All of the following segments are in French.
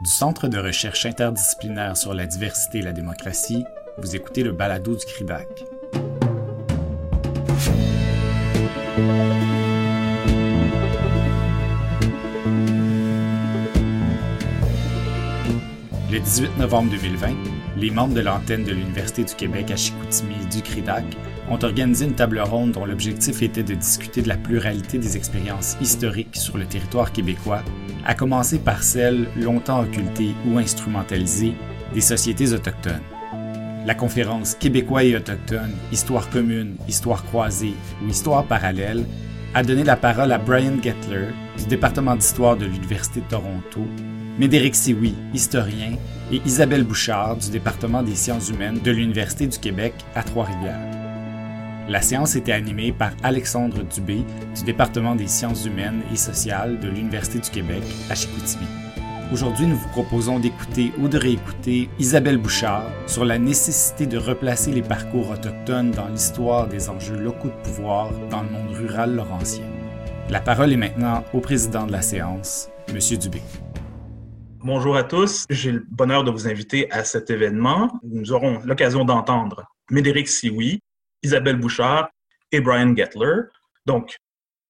Du Centre de recherche interdisciplinaire sur la diversité et la démocratie, vous écoutez le balado du CRIDAC. Le 18 novembre 2020, les membres de l'antenne de l'Université du Québec à Chicoutimi du CRIDAC ont organisé une table ronde dont l'objectif était de discuter de la pluralité des expériences historiques sur le territoire québécois, à commencer par celles longtemps occultées ou instrumentalisées des sociétés autochtones. La conférence Québécois et autochtones, Histoire commune, Histoire croisée ou Histoire parallèle a donné la parole à Brian Gettler du département d'histoire de l'Université de Toronto, Médéric Sioui, historien, et Isabelle Bouchard du département des sciences humaines de l'Université du Québec à Trois-Rivières. La séance était animée par Alexandre Dubé du département des sciences humaines et sociales de l'Université du Québec à Chicoutimi. Aujourd'hui, nous vous proposons d'écouter ou de réécouter Isabelle Bouchard sur la nécessité de replacer les parcours autochtones dans l'histoire des enjeux locaux de pouvoir dans le monde rural laurentien. La parole est maintenant au président de la séance, M. Dubé. Bonjour à tous. J'ai le bonheur de vous inviter à cet événement. Nous aurons l'occasion d'entendre Médéric Sioui, Isabelle Bouchard et Brian Gettler. Donc,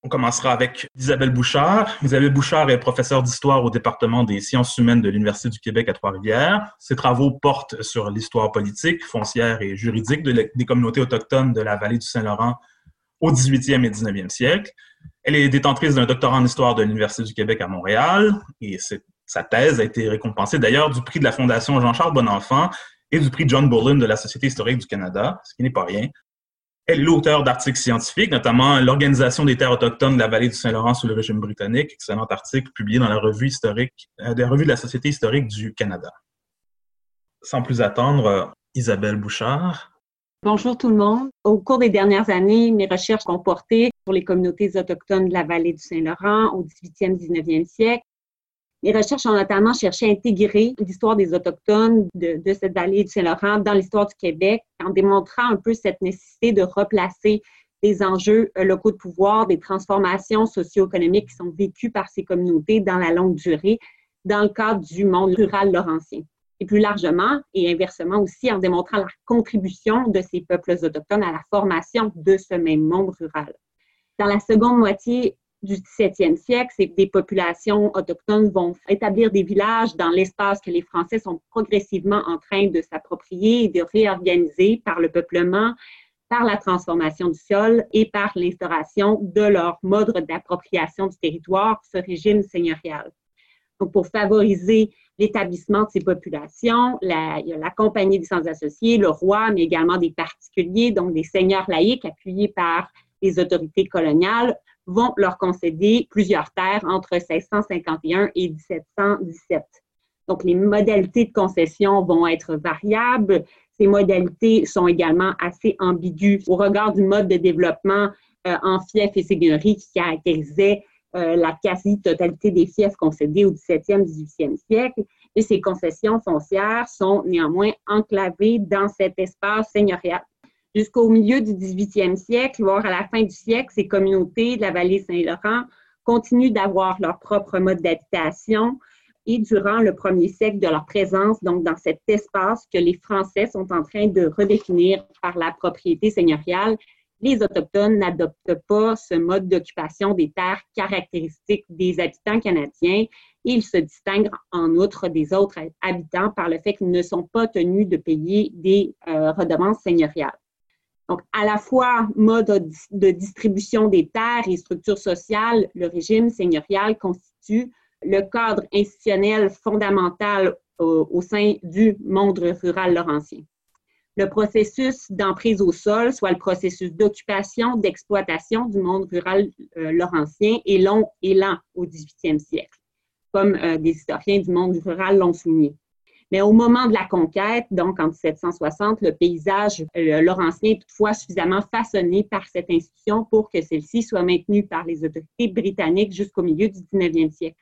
on commencera avec Isabelle Bouchard. Isabelle Bouchard est professeure d'histoire au département des sciences humaines de l'Université du Québec à Trois-Rivières. Ses travaux portent sur l'histoire politique, foncière et juridique des communautés autochtones de la vallée du Saint-Laurent au 18e et 19e siècle. Elle est détentrice d'un doctorat en histoire de l'Université du Québec à Montréal et c'est sa thèse a été récompensée d'ailleurs du prix de la Fondation Jean-Charles Bonenfant et du prix John Bullen de la Société historique du Canada, ce qui n'est pas rien. Elle est l'auteur d'articles scientifiques, notamment L'organisation des terres autochtones de la vallée du Saint-Laurent sous le régime britannique, excellent article publié dans la revue historique, euh, la revue de la Société historique du Canada. Sans plus attendre, euh, Isabelle Bouchard. Bonjour tout le monde. Au cours des dernières années, mes recherches ont porté sur les communautés autochtones de la vallée du Saint-Laurent au 18e, 19e siècle mes recherches ont notamment cherché à intégrer l'histoire des Autochtones de, cette vallée du Saint-Laurent dans l'histoire du Québec en démontrant un peu cette nécessité de replacer des enjeux euh, locaux de pouvoir, des transformations socio-économiques qui sont vécues par ces communautés dans la longue durée dans le cadre du monde rural laurentien. Et plus largement, et inversement aussi, en démontrant la contribution de ces peuples autochtones à la formation de ce même monde rural. Dans la seconde moitié du 17e siècle, c'est que des populations autochtones vont établir des villages dans l'espace que les Français sont progressivement en train de s'approprier et de réorganiser par le peuplement, par la transformation du sol et par l'instauration de leur mode d'appropriation du territoire, ce régime seigneurial. Donc, pour favoriser l'établissement de ces populations, la, il y a la Compagnie des Sans Associés, le roi, mais également des particuliers, donc des seigneurs laïcs appuyés par les autorités coloniales, vont leur concéder plusieurs terres entre 1651 et 1717. Donc, les modalités de concession vont être variables. Ces modalités sont également assez ambiguës au regard du mode de développement euh, en fief et seigneurie qui caractérisait euh, la quasi-totalité des fiefs concédés au 17e, 18e siècle. Et ces concessions foncières sont néanmoins enclavées dans cet espace seigneurial Jusqu'au milieu du 18e siècle, voire à la fin du siècle, ces communautés de la vallée Saint-Laurent continuent d'avoir leur propre mode d'habitation et durant le premier siècle de leur présence, donc dans cet espace que les Français sont en train de redéfinir par la propriété seigneuriale, les Autochtones n'adoptent pas ce mode d'occupation des terres caractéristiques des habitants canadiens. Ils se distinguent en outre des autres habitants par le fait qu'ils ne sont pas tenus de payer des euh, redevances seigneuriales. Donc, à la fois mode de distribution des terres et structure sociale, le régime seigneurial constitue le cadre institutionnel fondamental au, sein du monde rural laurentien. Le processus d'emprise au sol, soit le processus d'occupation, d'exploitation du monde rural euh, laurentien, est long et lent au 18e siècle, comme euh, des historiens du monde rural l'ont souligné. Mais au moment de la conquête, donc en 1760, le paysage euh, laurentien est toutefois suffisamment façonné par cette institution pour que celle-ci soit maintenue par les autorités britanniques jusqu'au milieu du 19e siècle.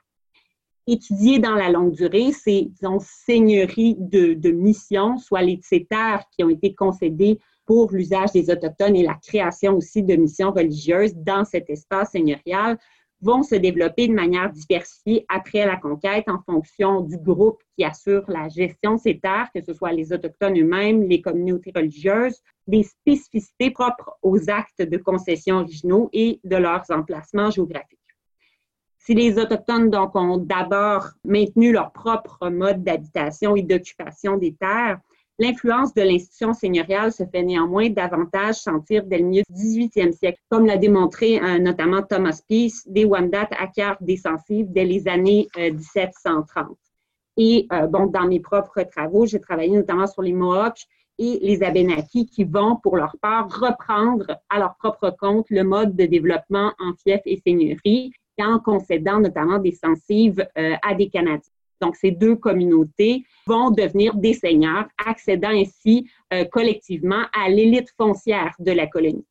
Étudier dans la longue durée ces disons, seigneuries de, mission, soit les, ces terres qui ont été concédées pour l'usage des Autochtones et la création aussi de missions religieuses dans cet espace seigneurial, vont se développer de manière diversifiée après la conquête en fonction du groupe qui assure la gestion de ces terres, que ce soit les Autochtones eux-mêmes, les communautés religieuses, des spécificités propres aux actes de concession originaux et de leurs emplacements géographiques. Si les Autochtones donc ont d'abord maintenu leur propre mode d'habitation et d'occupation des terres, L'influence de l'institution seigneuriale se fait néanmoins davantage sentir dès le milieu du 18e siècle, comme l'a démontré euh, notamment Thomas Peace, des Wendat à des Sensibles dès les années 1730. Euh, et euh, bon, dans mes propres travaux, j'ai travaillé notamment sur les Mohawks et les Abénakis qui vont, pour leur part, reprendre à leur propre compte le mode de développement en fief et seigneurie, en concédant notamment des sensives à des Canadiens. Donc, ces deux communautés vont devenir des seigneurs, accédant ainsi euh, collectivement à l'élite foncière de la colonie.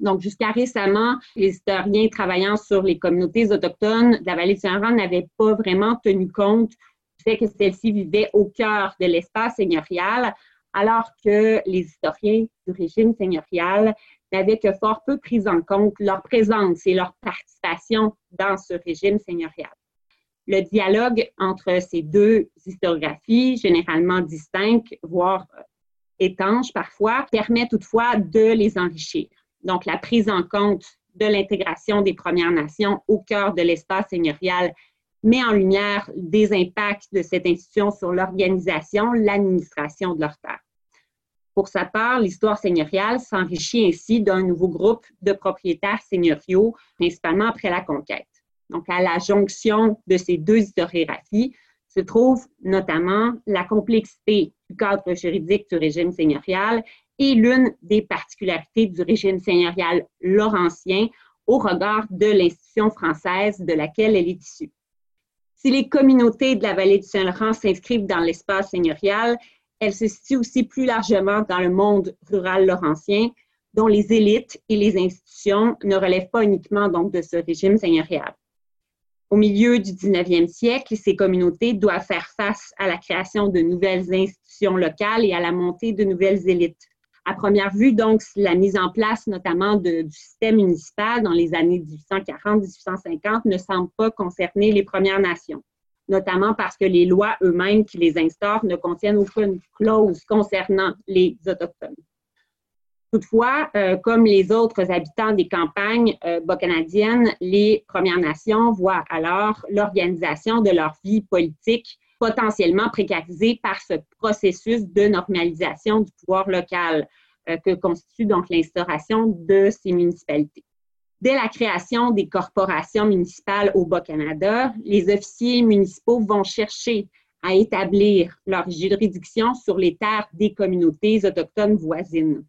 Donc, jusqu'à récemment, les historiens travaillant sur les communautés autochtones de la vallée du Saint-Laurent n'avaient pas vraiment tenu compte du fait que celles-ci vivaient au cœur de l'espace seigneurial, alors que les historiens du régime seigneurial n'avaient que fort peu pris en compte leur présence et leur participation dans ce régime seigneurial. Le dialogue entre ces deux historiographies, généralement distinctes, voire étanches parfois, permet toutefois de les enrichir. Donc, la prise en compte de l'intégration des Premières Nations au cœur de l'espace seigneurial met en lumière des impacts de cette institution sur l'organisation, l'administration de leur terre. Pour sa part, l'histoire seigneuriale s'enrichit ainsi d'un nouveau groupe de propriétaires seigneuriaux, principalement après la conquête. Donc, à la jonction de ces deux historiographies se trouve notamment la complexité du cadre juridique du régime seigneurial et l'une des particularités du régime seigneurial laurentien au regard de l'institution française de laquelle elle est issue. Si les communautés de la vallée du Saint-Laurent s'inscrivent dans l'espace seigneurial, elles se situent aussi plus largement dans le monde rural laurentien, dont les élites et les institutions ne relèvent pas uniquement de ce régime seigneurial. Au milieu du 19e siècle, ces communautés doivent faire face à la création de nouvelles institutions locales et à la montée de nouvelles élites. À première vue, donc, la mise en place notamment du système municipal dans les années 1840-1850 ne semble pas concerner les Premières Nations, notamment parce que les lois eux-mêmes qui les instaurent ne contiennent aucune clause concernant les Autochtones. Toutefois, euh, comme les autres habitants des campagnes euh, bas-canadiennes, les Premières Nations voient alors l'organisation de leur vie politique potentiellement précarisée par ce processus de normalisation du pouvoir local euh, que constitue donc l'instauration de ces municipalités. Dès la création des corporations municipales au Bas-Canada, les officiers municipaux vont chercher à établir leur juridiction sur les terres des communautés autochtones voisines.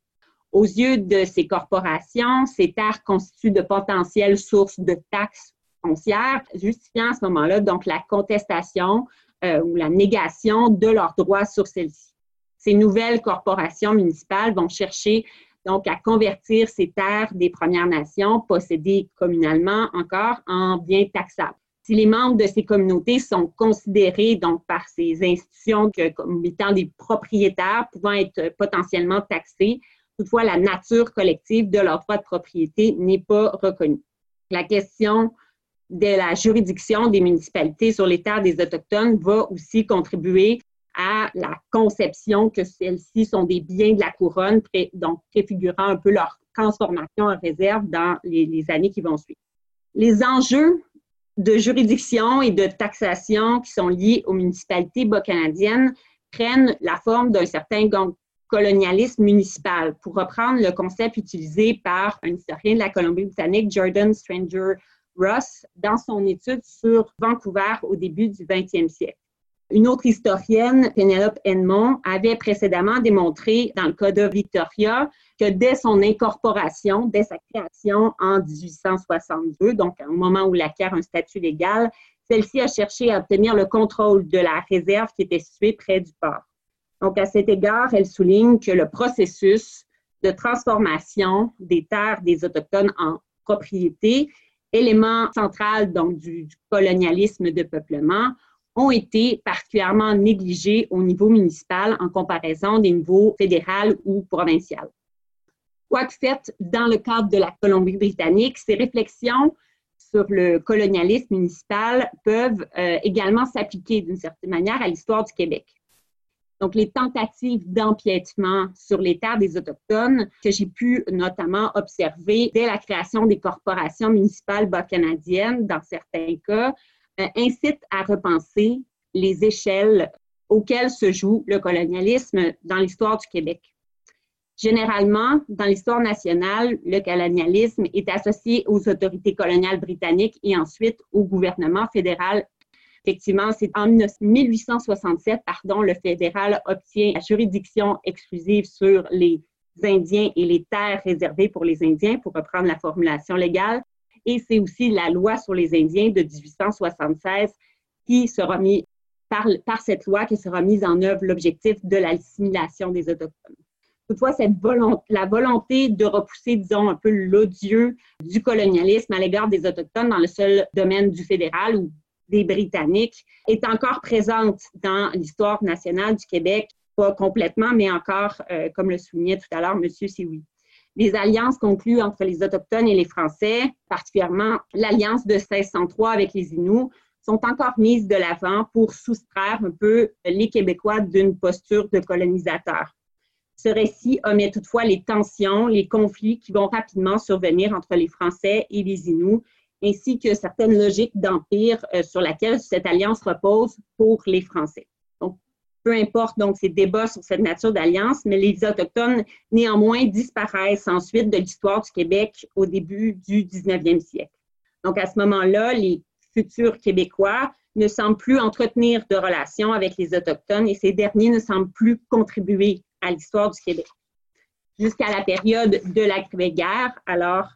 Aux yeux de ces corporations, ces terres constituent de potentielles sources de taxes foncières, justifiant à ce moment-là donc la contestation euh, ou la négation de leurs droits sur celles-ci. Ces nouvelles corporations municipales vont chercher donc à convertir ces terres des Premières Nations possédées communalement encore en biens taxables. Si les membres de ces communautés sont considérés donc par ces institutions comme étant des propriétaires pouvant être potentiellement taxés, Toutefois, la nature collective de leur droit de propriété n'est pas reconnue. La question de la juridiction des municipalités sur les terres des Autochtones va aussi contribuer à la conception que celles-ci sont des biens de la couronne, donc préfigurant un peu leur transformation en réserve dans les, années qui vont suivre. Les enjeux de juridiction et de taxation qui sont liés aux municipalités bas-canadiennes prennent la forme d'un certain colonialisme municipal, pour reprendre le concept utilisé par un historien de la Colombie-Britannique, Jordan Stranger Ross, dans son étude sur Vancouver au début du 20e siècle. Une autre historienne, Penelope Edmond, avait précédemment démontré, dans le cas de Victoria, que dès son incorporation, dès sa création en 1862, donc au moment où la a un statut légal, celle-ci a cherché à obtenir le contrôle de la réserve qui était située près du port. Donc, à cet égard, elle souligne que le processus de transformation des terres des Autochtones en propriété, élément central donc, du, colonialisme de peuplement, ont été particulièrement négligés au niveau municipal en comparaison des niveaux fédéral ou provincial. Quoique faites dans le cadre de la Colombie-Britannique, ces réflexions sur le colonialisme municipal peuvent euh, également s'appliquer d'une certaine manière à l'histoire du Québec. Donc, les tentatives d'empiètement sur les terres des Autochtones que j'ai pu notamment observer dès la création des corporations municipales bas-canadiennes, dans certains cas, euh, incitent à repenser les échelles auxquelles se joue le colonialisme dans l'histoire du Québec. Généralement, dans l'histoire nationale, le colonialisme est associé aux autorités coloniales britanniques et ensuite au gouvernement fédéral Effectivement, c'est en 1867, pardon, le fédéral obtient la juridiction exclusive sur les Indiens et les terres réservées pour les Indiens, pour reprendre la formulation légale. Et c'est aussi la loi sur les Indiens de 1876 qui sera mis, par, par cette loi, qui sera mise en œuvre l'objectif de l'assimilation des Autochtones. Toutefois, cette volonté, la volonté de repousser, disons, un peu l'odieux du colonialisme à l'égard des Autochtones dans le seul domaine du fédéral ou des Britanniques est encore présente dans l'histoire nationale du Québec, pas complètement, mais encore, euh, comme le soulignait tout à l'heure M. Sioui. Les alliances conclues entre les Autochtones et les Français, particulièrement l'alliance de 1603 avec les Inuits, sont encore mises de l'avant pour soustraire un peu les Québécois d'une posture de colonisateur. Ce récit omet toutefois les tensions, les conflits qui vont rapidement survenir entre les Français et les Inuits ainsi que certaines logiques d'empire euh, sur laquelle cette alliance repose pour les Français. Donc, peu importe donc ces débats sur cette nature d'alliance, mais les Autochtones néanmoins disparaissent ensuite de l'histoire du Québec au début du 19e siècle. Donc, à ce moment-là, les futurs Québécois ne semblent plus entretenir de relations avec les Autochtones et ces derniers ne semblent plus contribuer à l'histoire du Québec. Jusqu'à la période de la guerre alors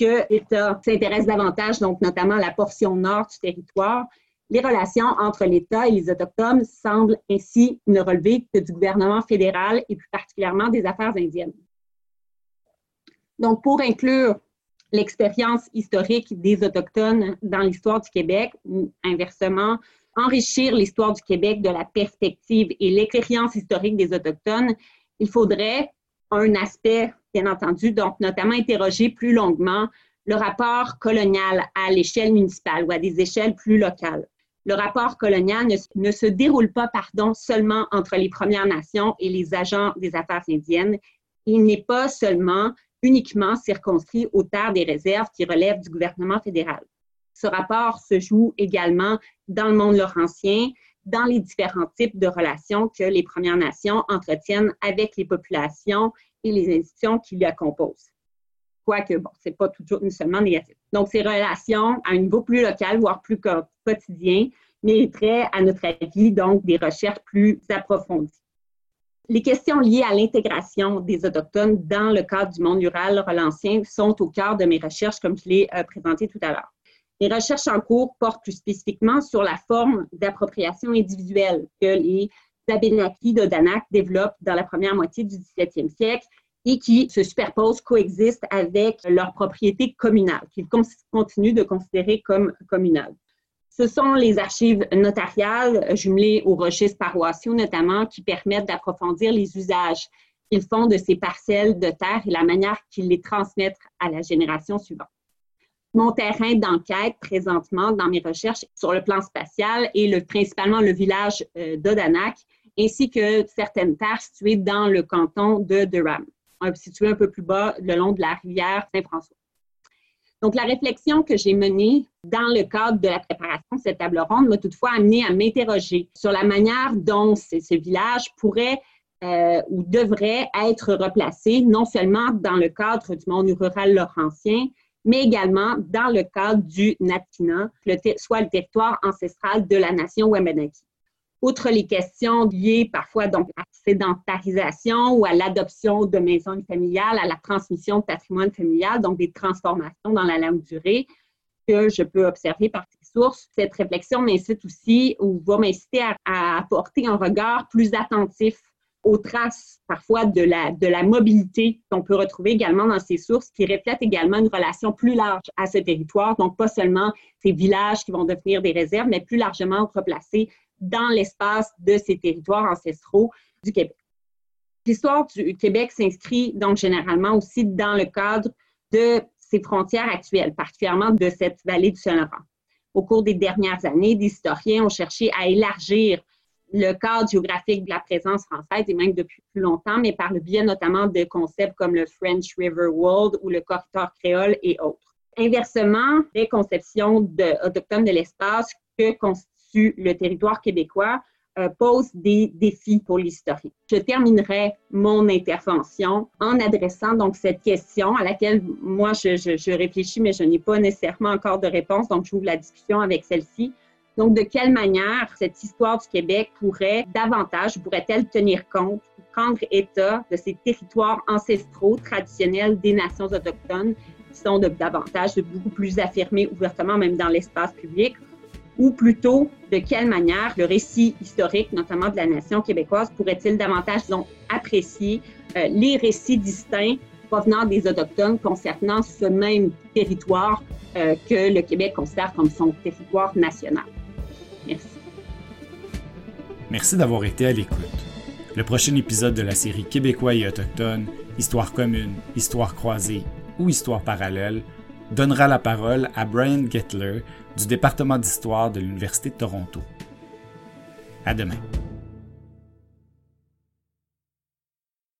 que l'État s'intéresse davantage, donc notamment la portion nord du territoire, les relations entre l'État et les Autochtones semblent ainsi ne relever que du gouvernement fédéral et plus particulièrement des affaires indiennes. Donc, pour inclure l'expérience historique des Autochtones dans l'histoire du Québec, ou inversement, enrichir l'histoire du Québec de la perspective et l'expérience historique des Autochtones, il faudrait un aspect bien entendu, donc notamment interroger plus longuement le rapport colonial à l'échelle municipale ou à des échelles plus locales. Le rapport colonial ne, se déroule pas, pardon, seulement entre les Premières Nations et les agents des affaires indiennes. Il n'est pas seulement uniquement circonscrit aux terres des réserves qui relèvent du gouvernement fédéral. Ce rapport se joue également dans le monde laurentien, dans les différents types de relations que les Premières Nations entretiennent avec les populations et les institutions qui la composent. Quoique, bon, c'est pas toujours seulement négatif. Donc, ces relations à un niveau plus local, voire plus quotidien, mériteraient, à notre avis, donc des recherches plus approfondies. Les questions liées à l'intégration des Autochtones dans le cadre du monde rural relancien sont au cœur de mes recherches, comme je l'ai euh, présenté tout à l'heure. Les recherches en cours portent plus spécifiquement sur la forme d'appropriation individuelle que les Abénaki d'Odanak développent dans la première moitié du 17e siècle et qui se superposent, coexistent avec leur propriété communale, qu'ils continuent de considérer comme communale. Ce sont les archives notariales jumelées aux registres paroissiaux notamment qui permettent d'approfondir les usages qu'ils font de ces parcelles de terre et la manière qu'ils les transmettent à la génération suivante. Mon terrain d'enquête présentement dans mes recherches sur le plan spatial est le, principalement le village euh, d'Odanak, ainsi que certaines terres situées dans le canton de Durham, situées un peu plus bas le long de la rivière Saint-François. Donc, la réflexion que j'ai menée dans le cadre de la préparation de cette table ronde m'a toutefois amené à m'interroger sur la manière dont ce, village pourrait euh, ou devrait être replacé, non seulement dans le cadre du monde rural laurentien, mais également dans le cadre du Natina, soit le territoire ancestral de la nation Wabanaki. Outre les questions liées parfois donc à la sédentarisation ou à l'adoption de maisons familiales, à la transmission de patrimoine familial, donc des transformations dans la longue durée que je peux observer par ces sources, cette réflexion m'incite aussi ou va m'inciter à, apporter un regard plus attentif aux traces parfois de la, de la mobilité qu'on peut retrouver également dans ces sources qui reflètent également une relation plus large à ce territoire, donc pas seulement ces villages qui vont devenir des réserves, mais plus largement replacés dans l'espace de ces territoires ancestraux du Québec. L'histoire du Québec s'inscrit donc généralement aussi dans le cadre de ses frontières actuelles, particulièrement de cette vallée du Saint-Laurent. Au cours des dernières années, des historiens ont cherché à élargir le cadre géographique de la présence française, et même depuis plus longtemps, mais par le biais notamment de concepts comme le French River World ou le corridor créole et autres. Inversement, les conceptions de, autochtones de l'espace que constitue le territoire québécois euh, posent des défis pour l'historien. Je terminerai mon intervention en adressant donc cette question à laquelle moi je, je réfléchis, mais je n'ai pas nécessairement encore de réponse, donc j'ouvre la discussion avec celle-ci. Donc, de quelle manière cette histoire du Québec pourrait davantage, pourrait-elle tenir compte, prendre état de ces territoires ancestraux, traditionnels des nations autochtones qui sont de, davantage, beaucoup plus affirmés ouvertement, même dans l'espace public, ou plutôt de quelle manière le récit historique, notamment de la nation québécoise, pourrait-il davantage, disons, apprécier euh, les récits distincts provenant des Autochtones concernant ce même territoire euh, que le Québec considère comme son territoire national? Merci. D'avoir été à l'écoute. Le prochain épisode de la série Québécois et Autochtones, Histoire commune, Histoire croisée ou Histoire parallèle, donnera la parole à Brian Gettler du département d'histoire de l'Université de Toronto. À demain.